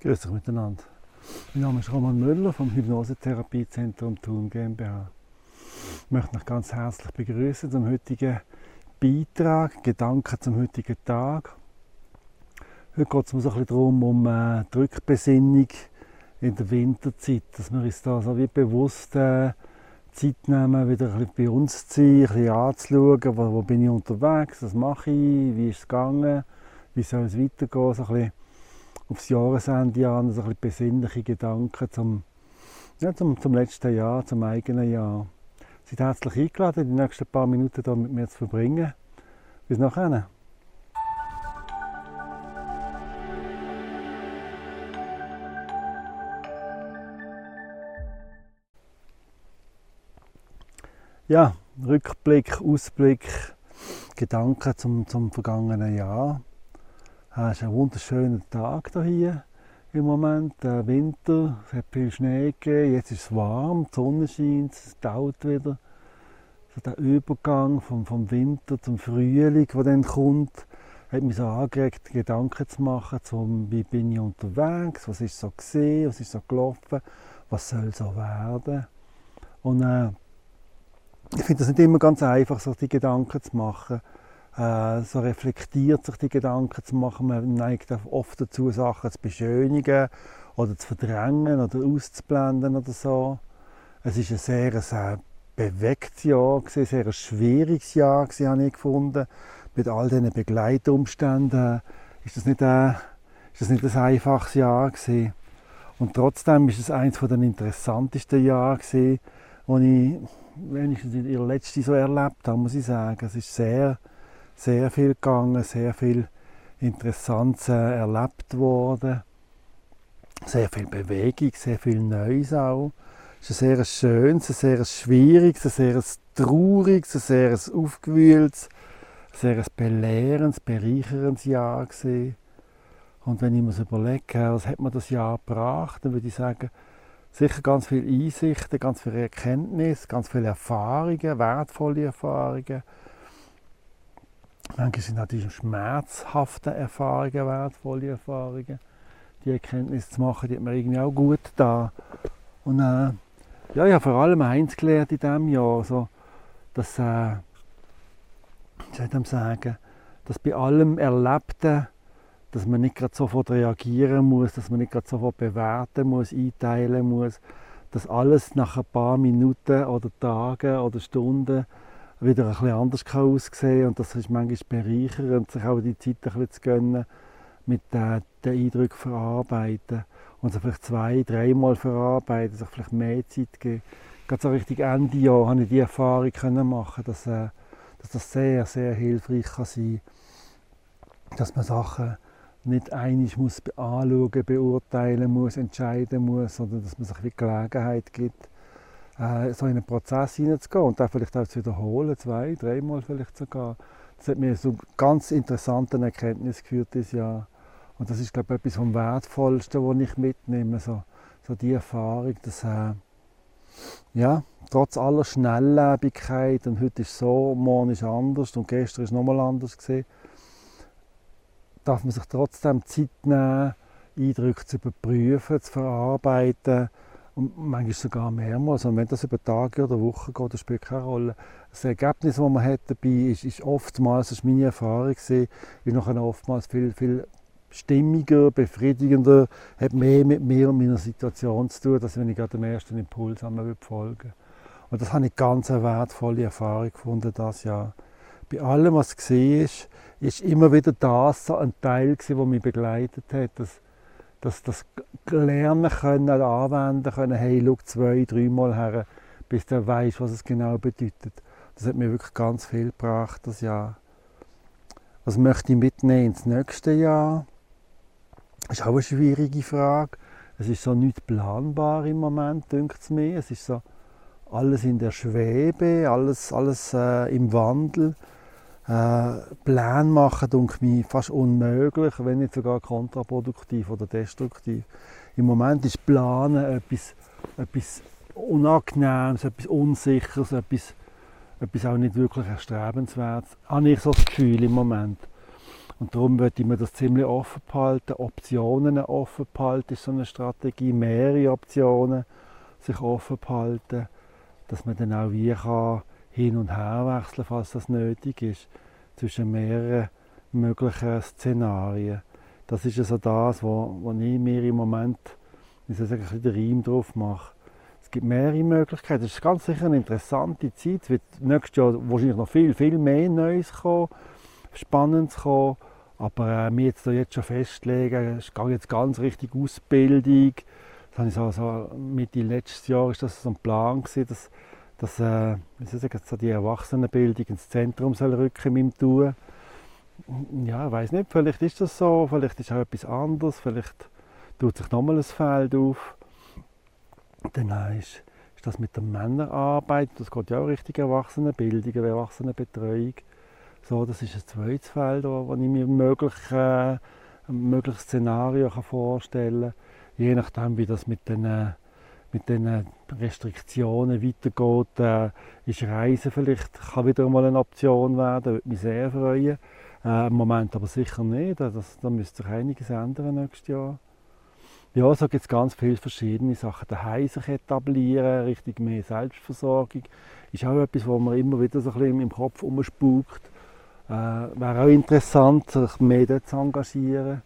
Grüß euch miteinander. Mein Name ist Roman Müller vom Hypnosetherapiezentrum Thun GmbH. Ich möchte euch ganz herzlich begrüßen zum heutigen Beitrag, Gedanken zum heutigen Tag. Heute geht es mir so ein bisschen darum, um äh, die Rückbesinnung in der Winterzeit, dass wir uns da so wie bewusst äh, Zeit nehmen, wieder ein bei uns zu sein, ein bisschen anzuschauen, wo, wo bin ich unterwegs, was mache ich, wie ist es gegangen, wie soll es weitergehen, so ein bisschen aufs Jahresende an, so ein bisschen besinnliche Gedanken zum, ja, zum, zum letzten Jahr, zum eigenen Jahr. Seid herzlich eingeladen, die nächsten paar Minuten hier mit mir zu verbringen. Bis nachher. Ja, Rückblick, Ausblick, Gedanken zum, zum vergangenen Jahr. Es ist ein wunderschöner Tag hier im Moment. Der Winter, es hat viel Schnee gegeben, jetzt ist es warm, die Sonne scheint, es dauert wieder. So der Übergang vom, vom Winter zum Frühling, der dann kommt, hat mich so angeregt, Gedanken zu machen, zum, wie bin ich unterwegs, was ist so gesehen, was ist so gelaufen, was soll so werden. Und äh, ich finde es nicht immer ganz einfach, sich die Gedanken zu machen äh, so reflektiert sich die Gedanken zu machen. Man neigt oft dazu, Sachen zu beschönigen oder zu verdrängen oder auszublenden oder so. Es ist ein sehr, sehr bewegtes Jahr, ein sehr schwieriges Jahr, habe ich gefunden. Mit all diesen Begleitumständen ist das nicht ein, ist das nicht ein einfaches Jahr gewesen. Und trotzdem ist es eines der interessantesten Jahre gewesen, die ich wenigstens in ihr letztes so erlebt habe, muss ich sagen. Es ist sehr sehr viel gegangen, sehr viel Interessantes äh, erlebt worden. Sehr viel Bewegung, sehr viel Neues auch. Es ist ein sehr schönes, ein sehr schwieriges, ein sehr trauriges, ein sehr aufgewühltes, ein sehr belehrendes, bereicherndes Jahr gewesen. Und wenn ich mir überlege, was hat mir das Jahr gebracht, dann würde ich sagen, sicher ganz viele Einsichten, ganz viele Erkenntnisse, ganz viele Erfahrungen, wertvolle Erfahrungen Manchmal sind auch die schmerzhaften Erfahrungen wertvolle Erfahrungen. Die Erkenntnis zu machen, die hat mir irgendwie auch gut da. Und äh, ja, ich habe vor allem eins gelernt in diesem Jahr, so, dass, äh, ich soll sagen, dass bei allem Erlebten, dass man nicht gerade sofort reagieren muss, dass man nicht gerade sofort bewerten muss, einteilen muss, dass alles nach ein paar Minuten oder Tagen oder Stunden wieder ein bisschen anders kann aussehen und das ist manchmal bereichernd, sich auch die Zeit ein bisschen zu gönnen, mit den, den Eindrücken verarbeiten und sie vielleicht zwei, dreimal verarbeiten, sich vielleicht mehr Zeit geben. Gerade so richtig Ende Jahr habe ich die Erfahrung können machen, dass, äh, dass das sehr, sehr hilfreich kann sein dass man Sachen nicht einig muss anschauen, beurteilen muss, entscheiden muss, sondern dass man sich die Gelegenheit gibt, äh, so in einen Prozess hineinzugehen und dann vielleicht auch zu wiederholen, zwei, dreimal vielleicht sogar. Das hat mir zu ganz interessanten Erkenntnissen geführt dieses Jahr. Und das ist, glaube ich, etwas vom Wertvollsten, was ich mitnehme, so, so die Erfahrung, dass äh, ja, trotz aller Schnelllebigkeit und heute ist so, morgen ist anders und gestern ist nochmal anders gesehen, darf man sich trotzdem Zeit nehmen, Eindrücke zu überprüfen, zu verarbeiten, und manchmal sogar mehrmals. Und wenn das über Tage oder Wochen geht, das spielt keine Rolle. Das Ergebnis, das man hat dabei ist, ist oftmals, das ist meine Erfahrung, ist nachher oftmals viel, viel stimmiger, befriedigender, hat mehr mit mir und meiner Situation zu tun, als wenn ich gerade dem ersten Impuls einmal folgen Und das habe ich ganz eine wertvolle Erfahrung gefunden, das Jahr. Bei allem, was gesehen ist, ist immer wieder das so ein Teil, der mich begleitet hat. Das, dass das lernen können, anwenden können, hey, schau zwei, dreimal her, bis du weißt, was es genau bedeutet. Das hat mir wirklich ganz viel gebracht, das Jahr. Was möchte ich mitnehmen ins nächste Jahr? Das ist auch eine schwierige Frage. Es ist so nicht planbar im Moment, denkt es mir. Es ist so alles in der Schwebe, alles, alles äh, im Wandel. Äh, Pläne machen, denke mich fast unmöglich, wenn nicht sogar kontraproduktiv oder destruktiv. Im Moment ist Planen etwas, etwas Unangenehmes, etwas Unsicheres, etwas, etwas auch nicht wirklich Erstrebenswertes. Habe ich so das Gefühl im Moment. Und darum würde ich mir das ziemlich offen behalten. Optionen offen behalten ist so eine Strategie. Mehrere Optionen sich offen behalten, dass man dann auch wie kann hin und her wechseln, falls das nötig ist, zwischen mehreren möglichen Szenarien. Das ist also das, wo, wo ich mir im Moment ich sagen, ein den Reim drauf mache. Es gibt mehrere Möglichkeiten. Es ist ganz sicher eine interessante Zeit. Es wird nächstes Jahr wahrscheinlich noch viel, viel mehr Neues kommen, Spannendes kommen. Aber äh, mir jetzt, jetzt schon festlegen, es geht jetzt ganz richtig Ausbildung. Das habe ich so, so Mitte letztes Jahr ist das so ein Plan gewesen, dass, dass äh, sagen, so die Erwachsenenbildung ins Zentrum soll rücken dem Tun. Ja, ich weiß nicht, vielleicht ist das so, vielleicht ist auch etwas anderes, vielleicht tut sich nochmal ein Feld auf. Dann ist, ist das mit der Männerarbeit, das geht ja auch richtig Erwachsenenbildung, Erwachsenenbetreuung. So, das ist ein zweites Feld, wo ich mir möglich, äh, ein mögliches Szenario kann vorstellen kann. Je nachdem, wie das mit den, äh, mit den Restriktionen weitergeht, äh, ist Reisen vielleicht kann wieder mal eine Option werden. Würde mich sehr freuen. Äh, Im Moment aber sicher nicht. Das, da müsste sich einiges ändern nächstes Jahr. Ja, so gibt es ganz viele verschiedene Sachen. Daheim sich etablieren, richtig mehr Selbstversorgung, ist auch etwas, wo man immer wieder so ein bisschen im Kopf umspukt. Äh, Wäre auch interessant, sich mehr dort zu engagieren,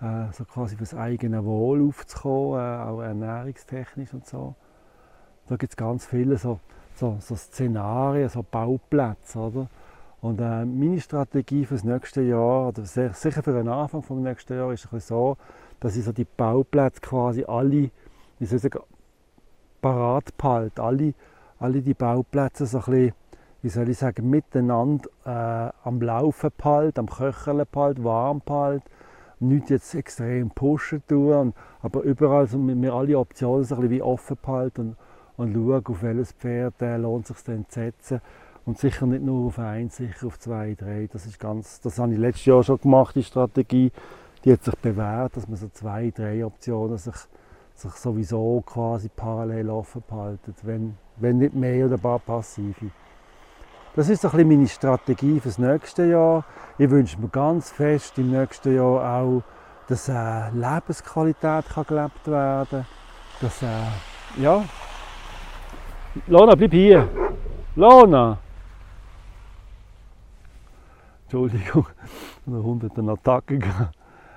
äh, so quasi für das eigene Wohl aufzukommen, äh, auch ernährungstechnisch und so. Da gibt es ganz viele so, so, so, Szenarien, so Bauplätze, oder? Und äh, meine Strategie für das nächste Jahr, oder sicher für den Anfang des nächsten Jahres, ist so, dass ich so die Bauplätze quasi alle, wie soll ich parat behalte. Alle, alle die Bauplätze so ein bisschen, wie soll ich sagen, miteinander äh, am Laufen behalte, am Köcheln behalte, warm behalte. Nicht jetzt extrem pushen tun, aber überall so mit mir alle Optionen so ein wie offen behalten und, und schauen, auf welches Pferd äh, lohnt sich denn zu setzen. Und sicher nicht nur auf eins, sicher auf zwei, drei. Das ist ganz, das habe ich letztes Jahr schon gemacht, die Strategie die hat sich bewährt, dass man so zwei, drei Optionen sich, sich sowieso quasi parallel offen behalten, wenn, wenn nicht mehr oder ein paar passive. Das ist ein meine Strategie für das nächste Jahr. Ich wünsche mir ganz fest im nächsten Jahr auch, dass äh, Lebensqualität kann gelebt werden kann. Dass, äh, ja. Lona, bleib hier. Lona! Entschuldigung, eine Attacke gehabt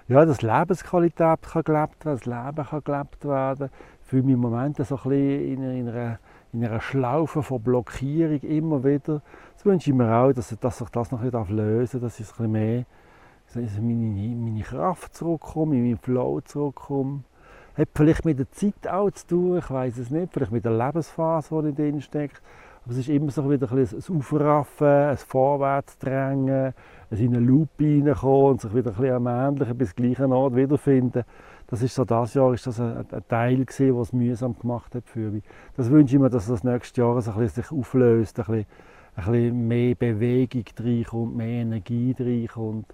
ja, dass Lebensqualität kann gelebt werden, das Leben kann gelebt werden. Ich fühle mich im Moment so ein bisschen in einer, in einer Schlaufe von Blockierung immer wieder. Das wünsche ich mir auch, dass, dass sich das noch ein lösen darf, dass ich ein mehr dass meine, meine Kraft zurückkomme, in meinen Flow zurückkomme. Hat vielleicht mit der Zeit auch zu tun, ich weiß es nicht, vielleicht mit der Lebensphase, die drin steckt. Aber es ist immer so wieder ein, ein Aufraffen, ein Vorwärtsdrängen, ein in eine Loop reinkommen und sich wieder ein bisschen am ähnlichen bis gleichen Ort wiederfinden. Das ist so, das Jahr ist das ein, ein Teil gewesen, was mühsam gemacht hat für mich. Das wünsche ich mir, dass das nächste Jahr sich, ein bisschen auflöst, ein bisschen, ein bisschen mehr Bewegung reinkommt, mehr Energie reinkommt.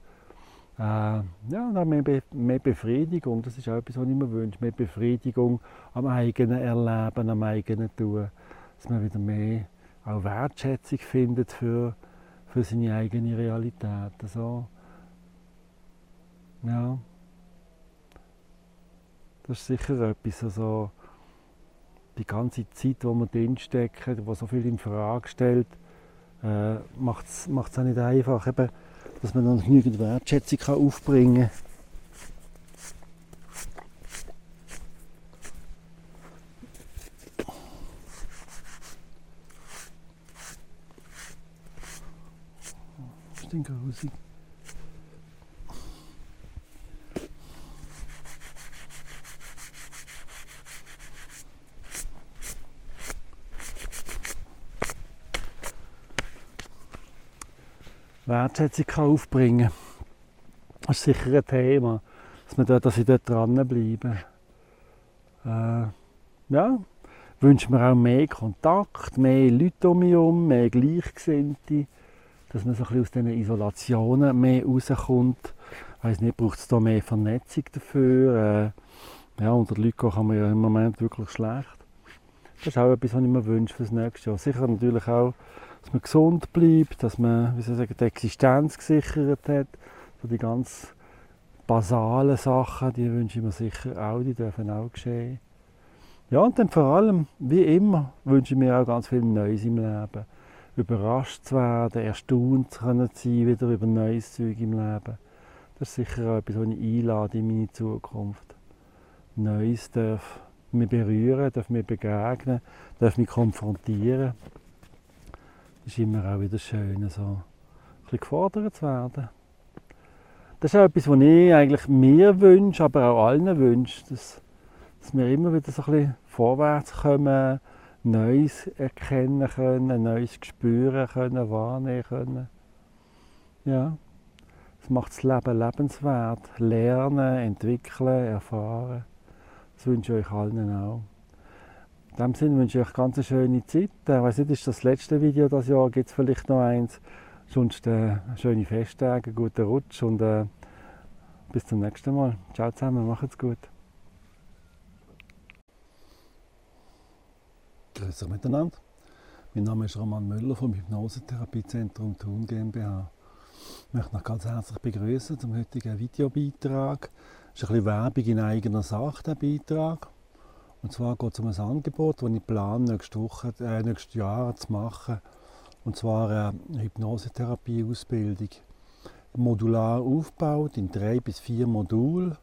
Äh, ja, mehr, Be mehr Befriedigung, das ist auch etwas, was ich mir wünsche. Mehr Befriedigung am eigenen Erleben, am eigenen Tun. Dass man wieder mehr auch Wertschätzung findet für, für seine eigene Realität. Also, ja, das ist sicher etwas. Also, die ganze Zeit, die man drinsteckt, die so viel in Frage stellt, äh, macht es auch nicht einfach, eben, dass man dann genügend Wertschätzung kann aufbringen kann den Wertschätzung kann aufbringen Das ist sicher ein Thema, dass, man dort, dass ich dort dranbleibe. Äh, ja, wünsche mir auch mehr Kontakt, mehr Leute um mich herum, mehr Gleichgesinnte dass man so ein aus diesen Isolationen mehr rauskommt. Ich weiss nicht, braucht es da mehr Vernetzung dafür? Äh, ja, unter Leuten kann man ja im Moment wirklich schlecht. Das ist auch etwas, was ich mir wünsche für das nächste Jahr. Sicher natürlich auch, dass man gesund bleibt, dass man wie soll ich sagen, die Existenz gesichert hat, So die ganz basalen Sachen, die wünsche ich mir sicher auch, die dürfen auch geschehen. Ja, und dann vor allem, wie immer, wünsche ich mir auch ganz viel Neues im Leben. Überrascht zu werden, erstaunt zu sein wieder über neues Zeug im Leben. Das ist sicher auch etwas, was ich einlade in meine Zukunft. Neues darf mich berühren, darf mir begegnen, darf mich konfrontieren. Ist immer auch wieder schön, so ein bisschen gefordert zu werden. Das ist auch etwas, was ich eigentlich mir wünsche, aber auch allen wünsche, dass, dass wir immer wieder so ein bisschen vorwärts kommen, Neues erkennen können, Neues spüren können, wahrnehmen können. Ja, das macht das Leben lebenswert. Lernen, entwickeln, erfahren. Das wünsche ich euch allen auch. In diesem Sinne wünsche ich euch ganz eine schöne Zeit. Ich weiß nicht, ist das letzte Video dieses Jahr? Gibt es vielleicht noch eins? Sonst äh, schöne Festtage, guten Rutsch und äh, bis zum nächsten Mal. Ciao zusammen, macht's gut. Grüß euch miteinander. Mein Name ist Roman Müller vom Hypnosetherapiezentrum Thun GmbH. Ich möchte noch ganz herzlich begrüßen zum heutigen Videobeitrag. Es ist ein bisschen Werbung in eigener Sache, der Beitrag. Und zwar geht es um ein Angebot, das ich plane, nächste Woche, äh, nächstes Jahr zu machen. Und zwar eine Hypnosetherapie-Ausbildung. Modular aufgebaut in drei bis vier Modulen.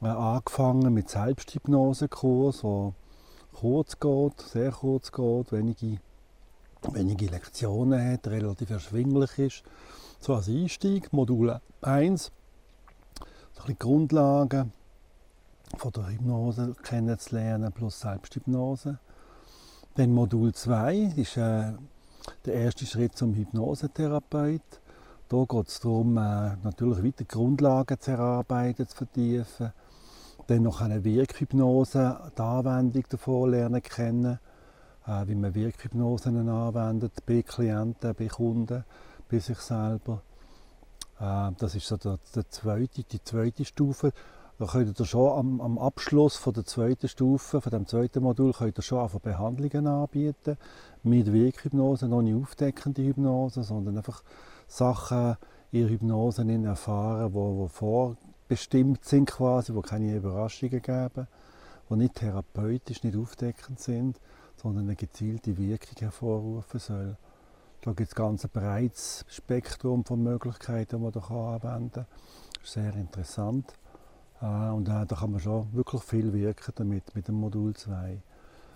Äh, angefangen mit Selbsthypnosekurs, der kurz geht, sehr kurz geht, wenige, wenige Lektionen hat, relativ erschwinglich ist. So als Einstieg, Modul 1, so ein bisschen Grundlagen von der Hypnose kennenzulernen plus Selbsthypnose. Dann Modul 2 ist äh, der erste Schritt zum Hypnosetherapeut. Da geht es darum, äh, natürlich weiter Grundlagen zu erarbeiten, zu vertiefen. Dann noch eine Wirkhypnose, die Anwendung davon lernen kennen, äh, wie man Wirkhypnosen anwendet, bei Klienten, bei Kunden bei sich selber. Äh, das ist so der, der zweite, die zweite Stufe. Da könnt ihr schon am, am, Abschluss von der zweiten Stufe, von dem zweiten Modul, könnt ihr schon einfach Behandlungen anbieten. Mit Wirkhypnose, noch nicht aufdeckende Hypnose, sondern einfach Sachen in Hypnose erfahren, die, die vorbestimmt sind quasi, die keine Überraschungen geben, die nicht therapeutisch, nicht aufdeckend sind, sondern eine gezielte Wirkung hervorrufen sollen. Da gibt es ganz ein breites Spektrum von Möglichkeiten, die man da anwenden kann. Das ist sehr interessant. Äh, und äh, da kann man schon wirklich viel wirken damit, mit dem Modul 2.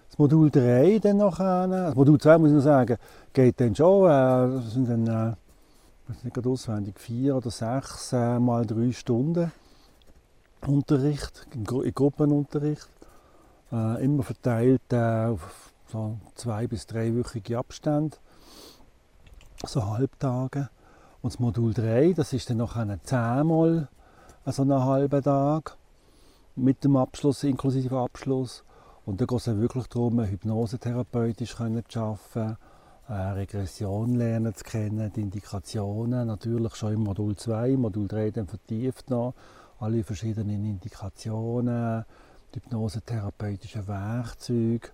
Das Modul 3 dann noch, das Modul 2 muss ich noch sagen, geht dann schon, äh, sind dann, äh, ich weiß nicht auswendig, vier oder sechs äh, mal drei Stunden Unterricht, im, Gru Gruppenunterricht. Äh, immer verteilt äh, auf so zwei bis dreiwöchige Abstände so Halbtage. Und das Modul 3, das ist dann noch eine 10 mal so einen halben Tag mit dem Abschluss, inklusive Abschluss. Und da geht es wirklich darum, hypnosetherapeutisch zu arbeiten, Regression lernen zu kennen, die Indikationen, natürlich schon im Modul 2, Modul 3 dann vertieft noch, alle verschiedenen Indikationen, die hypnosetherapeutischen Werkzeuge.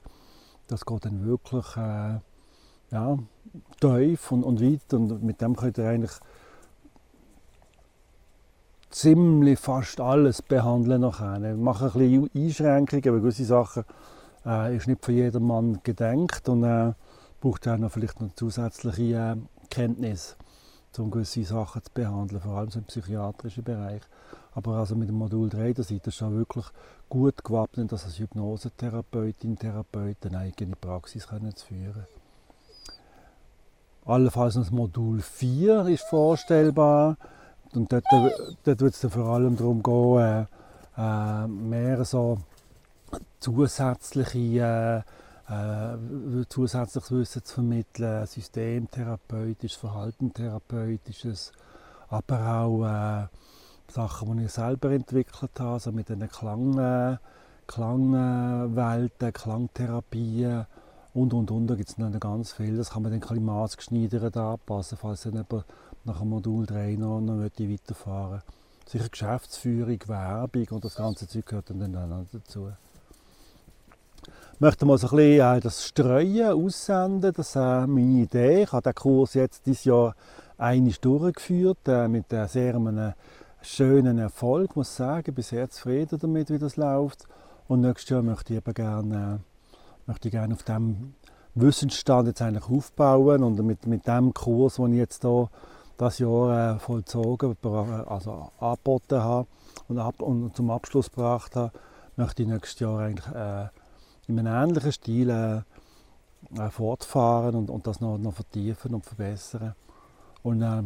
Das geht dann wirklich äh, ja, tief und, und weit und mit dem könnt ihr eigentlich ziemlich fast alles behandeln nachher. Wir machen ein bisschen Einschränkungen, weil gewisse Sachen äh, ist nicht für jedermann gedenkt und äh, braucht auch noch vielleicht noch zusätzliche äh, Kenntnis, um gewisse Sachen zu behandeln, vor allem so im psychiatrischen Bereich. Aber also mit dem Modul 3, da seid ihr schon wirklich gut gewappnet, dass als Hypnosetherapeutin, Therapeut eine eigene Praxis können zu führen Allenfalls noch das Modul 4 ist vorstellbar. Und dort, dort wird es vor allem darum gehen, äh, äh, mehr so zusätzliche, äh, äh, zusätzliches Wissen zu vermitteln, systemtherapeutisches, verhaltentherapeutisches, aber auch äh, Sachen, die ich selber entwickelt habe, also mit den Klang, äh, Klangwelten, Klangtherapien und und und, da gibt es noch ganz viel. Das kann man dann ein maßgeschneidert anpassen, falls dann jemand nach dem Modul 3 noch, noch weiterfahren. Sicher Geschäftsführung, Werbung und das ganze Zeug gehört dann, auch dazu. Ich möchte mal so ein bisschen äh, das Streuen aussenden, das ist äh, meine Idee. Ich habe den Kurs jetzt dieses Jahr eine durchgeführt äh, mit sehr einem schönen Erfolg, muss ich sagen. Ich bin sehr zufrieden damit, wie das läuft. Und nächstes Jahr möchte ich eben gerne, möchte ich gerne auf dem Wissensstand jetzt eigentlich aufbauen und mit, mit dem Kurs, den ich jetzt hier das Jahr äh, vollzogen, also angeboten habe und, ab, und zum Abschluss gebracht habe, möchte ich nächstes Jahr eigentlich äh, in einem ähnlichen Stil äh, äh, fortfahren und, und das noch, noch vertiefen und verbessern. Und äh,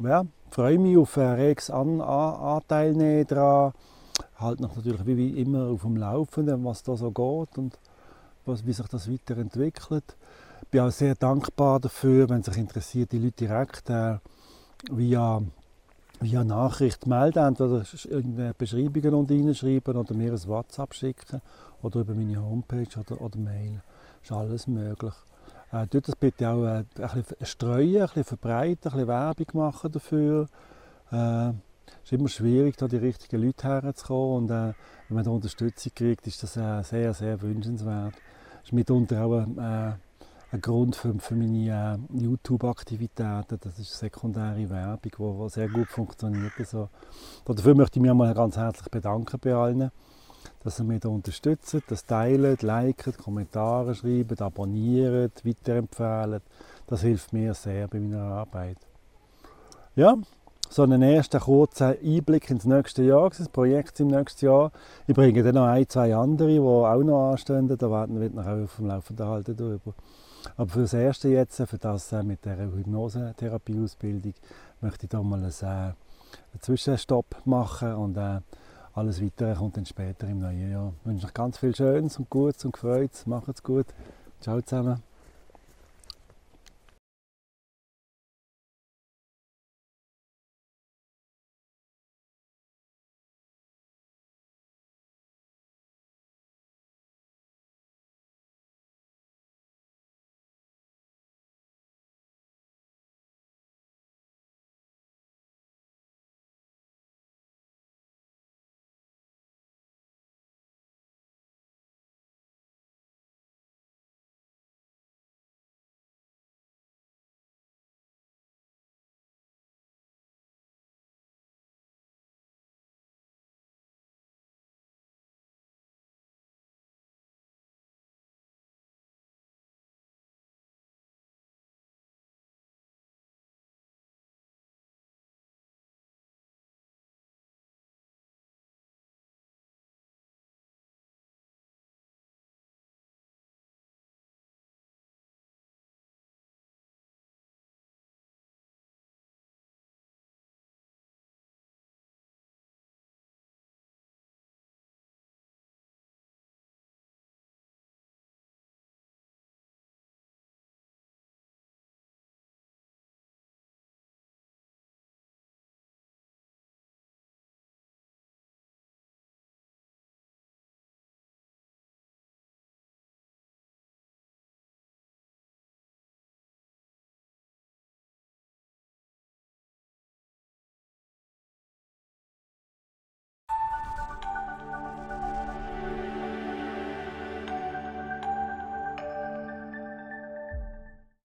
ja, freue mich auf äh, Rex an, an, Anteil daran. Halt noch natürlich wie immer auf dem Laufenden, was da so geht und was, wie sich das weiterentwickelt. Ich bin auch sehr dankbar dafür, wenn sich interessiert die Leute direkt äh, via, via Nachricht melden, entweder Beschreibungen und reinschreiben oder mir ein WhatsApp schicken oder über meine Homepage oder, oder Mail. Ist alles möglich. Äh, tut das bitte auch äh, ein bisschen streuen, ein bisschen verbreiten, ein bisschen Werbung machen dafür. Äh, es ist immer schwierig, da die richtigen Leute herzukommen und äh, wenn man da Unterstützung kriegt, ist das äh, sehr, sehr wünschenswert. Das ist mitunter auch äh, ein Grund für, für meine äh, YouTube-Aktivitäten. Das ist sekundäre Werbung, die sehr gut funktioniert. Also, dafür möchte ich mich einmal ganz herzlich bedanken bei allen dass ihr mich da unterstützt, das teilt, liket, Kommentare schreibt, abonniert, weiterempfehlen. Das hilft mir sehr bei meiner Arbeit. Ja, so einen ersten kurzen Einblick ins nächste Jahr, das Projekt im nächsten Jahr. Ich bringe dann noch ein, zwei andere, die auch noch anstehen, da werden wir noch auf dem Laufenden halten darüber. Aber für das erste jetzt, für das äh, mit der Hypnosetherapieausbildung, möchte ich da mal einen, äh, einen Zwischenstopp machen und äh, alles Weitere kommt dann später im neuen Jahr. Ich wünsche euch ganz viel Schönes und Gutes und Gefreutes. Macht's gut. Ciao zusammen.